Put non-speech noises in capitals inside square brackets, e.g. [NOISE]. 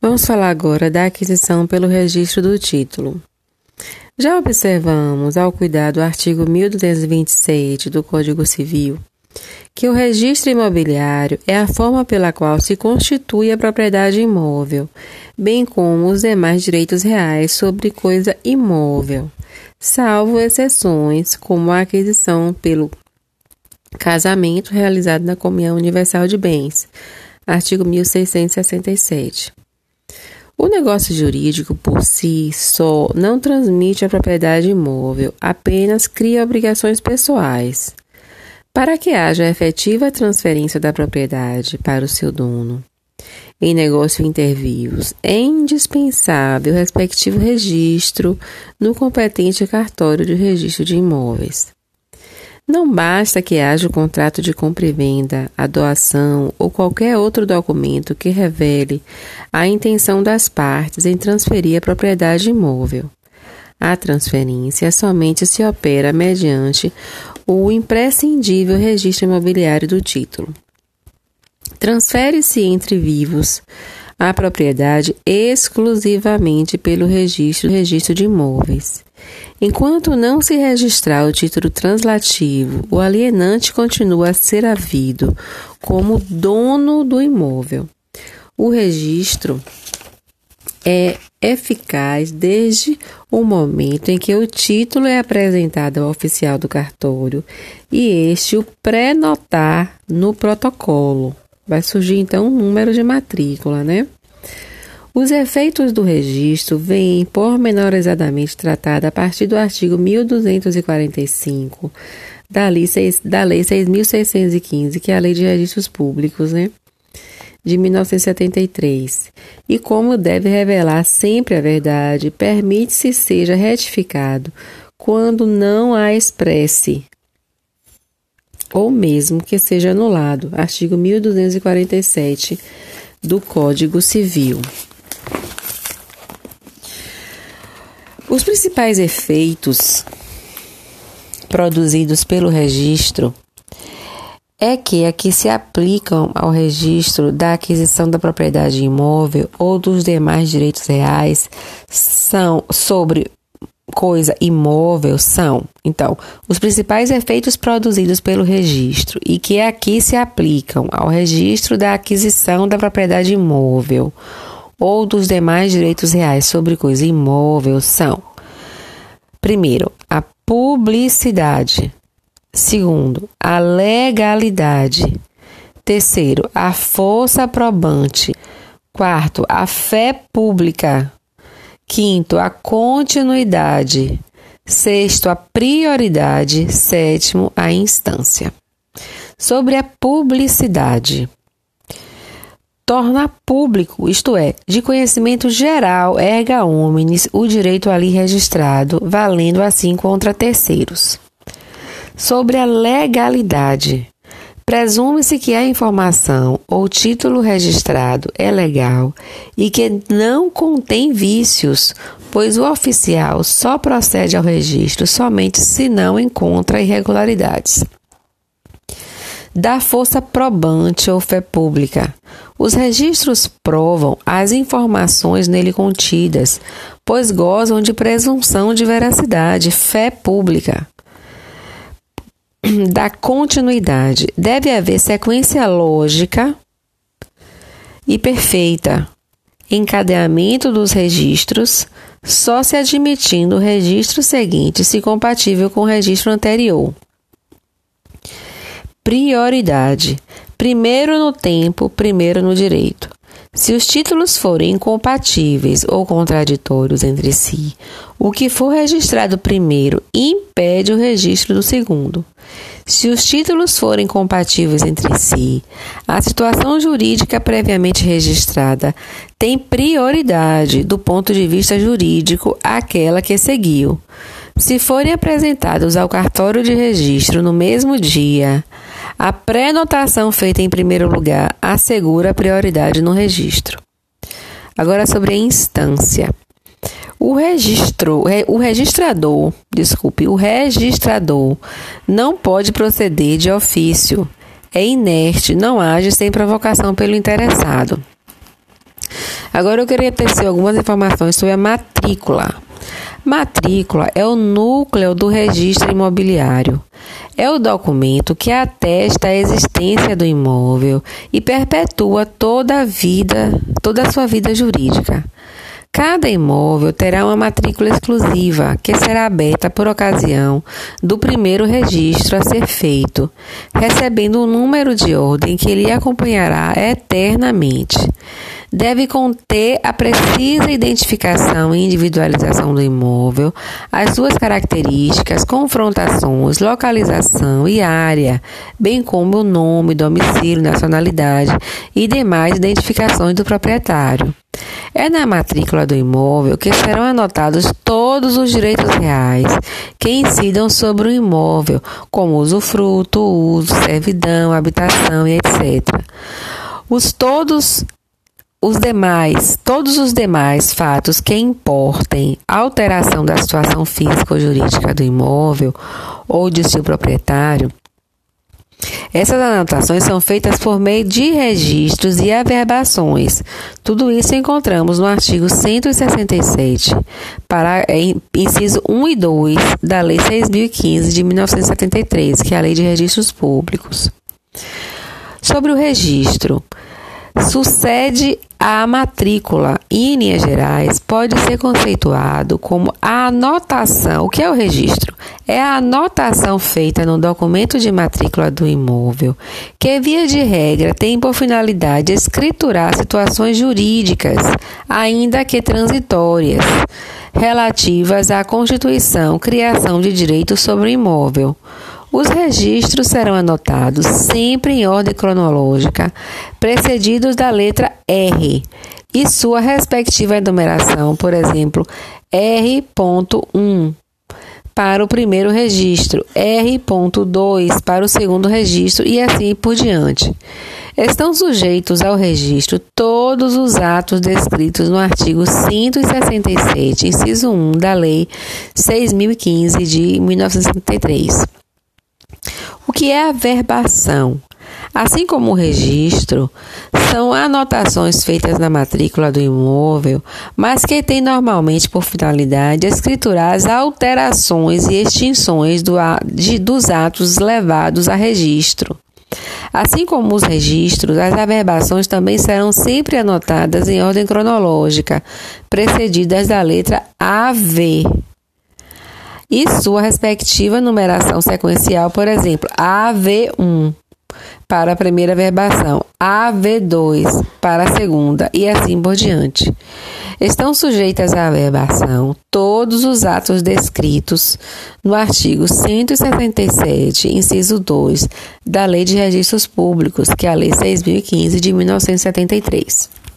Vamos falar agora da aquisição pelo registro do título. Já observamos, ao cuidar do artigo 1227 do Código Civil, que o registro imobiliário é a forma pela qual se constitui a propriedade imóvel, bem como os demais direitos reais sobre coisa imóvel, salvo exceções, como a aquisição pelo casamento realizado na comunhão universal de bens, artigo 1667. O negócio jurídico por si só não transmite a propriedade imóvel, apenas cria obrigações pessoais. Para que haja efetiva transferência da propriedade para o seu dono, em negócio intervivos, é indispensável o respectivo registro no competente cartório de registro de imóveis. Não basta que haja o contrato de compra e venda, a doação ou qualquer outro documento que revele a intenção das partes em transferir a propriedade imóvel. A transferência somente se opera mediante o imprescindível registro imobiliário do título. Transfere-se entre vivos a propriedade exclusivamente pelo registro, registro de imóveis. Enquanto não se registrar o título translativo, o alienante continua a ser havido como dono do imóvel. O registro é eficaz desde o momento em que o título é apresentado ao oficial do cartório e este o pré-notar no protocolo. Vai surgir então um número de matrícula, né? Os efeitos do registro vêm pormenorizadamente tratados a partir do artigo 1245 da Lei, 6, da Lei 6.615, que é a Lei de Registros Públicos, né? De 1973. E como deve revelar sempre a verdade, permite-se seja retificado quando não a expresse ou mesmo que seja anulado. Artigo 1247 do Código Civil. Os principais efeitos produzidos pelo registro é que aqui se aplicam ao registro da aquisição da propriedade imóvel ou dos demais direitos reais são sobre coisa imóvel são, então, os principais efeitos produzidos pelo registro e que aqui se aplicam ao registro da aquisição da propriedade imóvel ou dos demais direitos reais sobre coisa imóvel são: primeiro, a publicidade, segundo, a legalidade, terceiro, a força probante, quarto, a fé pública, Quinto, a continuidade. Sexto, a prioridade. Sétimo, a instância. Sobre a publicidade. Torna público, isto é, de conhecimento geral, erga omnes, o direito ali registrado, valendo assim contra terceiros. Sobre a legalidade. Presume-se que a informação ou título registrado é legal e que não contém vícios, pois o oficial só procede ao registro somente se não encontra irregularidades. Da força probante ou fé pública. Os registros provam as informações nele contidas, pois gozam de presunção de veracidade, fé pública [CLEARS THROAT] da continuidade. Deve haver sequência lógica e perfeita. Encadeamento dos registros, só se admitindo o registro seguinte se compatível com o registro anterior. Prioridade: primeiro no tempo, primeiro no direito. Se os títulos forem incompatíveis ou contraditórios entre si, o que for registrado primeiro impede o registro do segundo. Se os títulos forem compatíveis entre si, a situação jurídica previamente registrada tem prioridade do ponto de vista jurídico àquela que seguiu. Se forem apresentados ao cartório de registro no mesmo dia, a pré-notação feita em primeiro lugar assegura a prioridade no registro. Agora sobre a instância. O registro, o registrador, desculpe, o registrador não pode proceder de ofício. É inerte, não age sem provocação pelo interessado. Agora eu queria tecer algumas informações sobre a matrícula. Matrícula é o núcleo do registro imobiliário. É o documento que atesta a existência do imóvel e perpetua toda a vida, toda a sua vida jurídica. Cada imóvel terá uma matrícula exclusiva, que será aberta por ocasião do primeiro registro a ser feito, recebendo um número de ordem que lhe acompanhará eternamente. Deve conter a precisa identificação e individualização do imóvel, as suas características, confrontações, localização e área, bem como o nome, domicílio, nacionalidade e demais identificações do proprietário. É na matrícula do imóvel que serão anotados todos os direitos reais que incidam sobre o imóvel, como usufruto, uso, servidão, habitação e etc. Os todos os demais, todos os demais fatos que importem alteração da situação física ou jurídica do imóvel ou de seu proprietário essas anotações são feitas por meio de registros e averbações. Tudo isso encontramos no artigo 167, para inciso 1 e 2 da Lei 6015 de 1973, que é a Lei de Registros Públicos. Sobre o registro, sucede a matrícula, em linhas gerais, pode ser conceituado como a anotação. O que é o registro? É a anotação feita no documento de matrícula do imóvel, que, via de regra, tem por finalidade escriturar situações jurídicas, ainda que transitórias, relativas à constituição, criação de direitos sobre o imóvel os registros serão anotados sempre em ordem cronológica, precedidos da letra R e sua respectiva enumeração, por exemplo, R.1 para o primeiro registro, R.2 para o segundo registro e assim por diante. Estão sujeitos ao registro todos os atos descritos no artigo 167, inciso 1 da Lei 6015 de 1973. O que é a verbação? Assim como o registro, são anotações feitas na matrícula do imóvel, mas que têm normalmente por finalidade escriturar as alterações e extinções do, de, dos atos levados a registro. Assim como os registros, as averbações também serão sempre anotadas em ordem cronológica, precedidas da letra AV e sua respectiva numeração sequencial, por exemplo, AV1 para a primeira verbação, AV2 para a segunda e assim por diante. Estão sujeitas à verbação todos os atos descritos no artigo 167, inciso 2 da Lei de Registros Públicos, que é a Lei 6015 de 1973.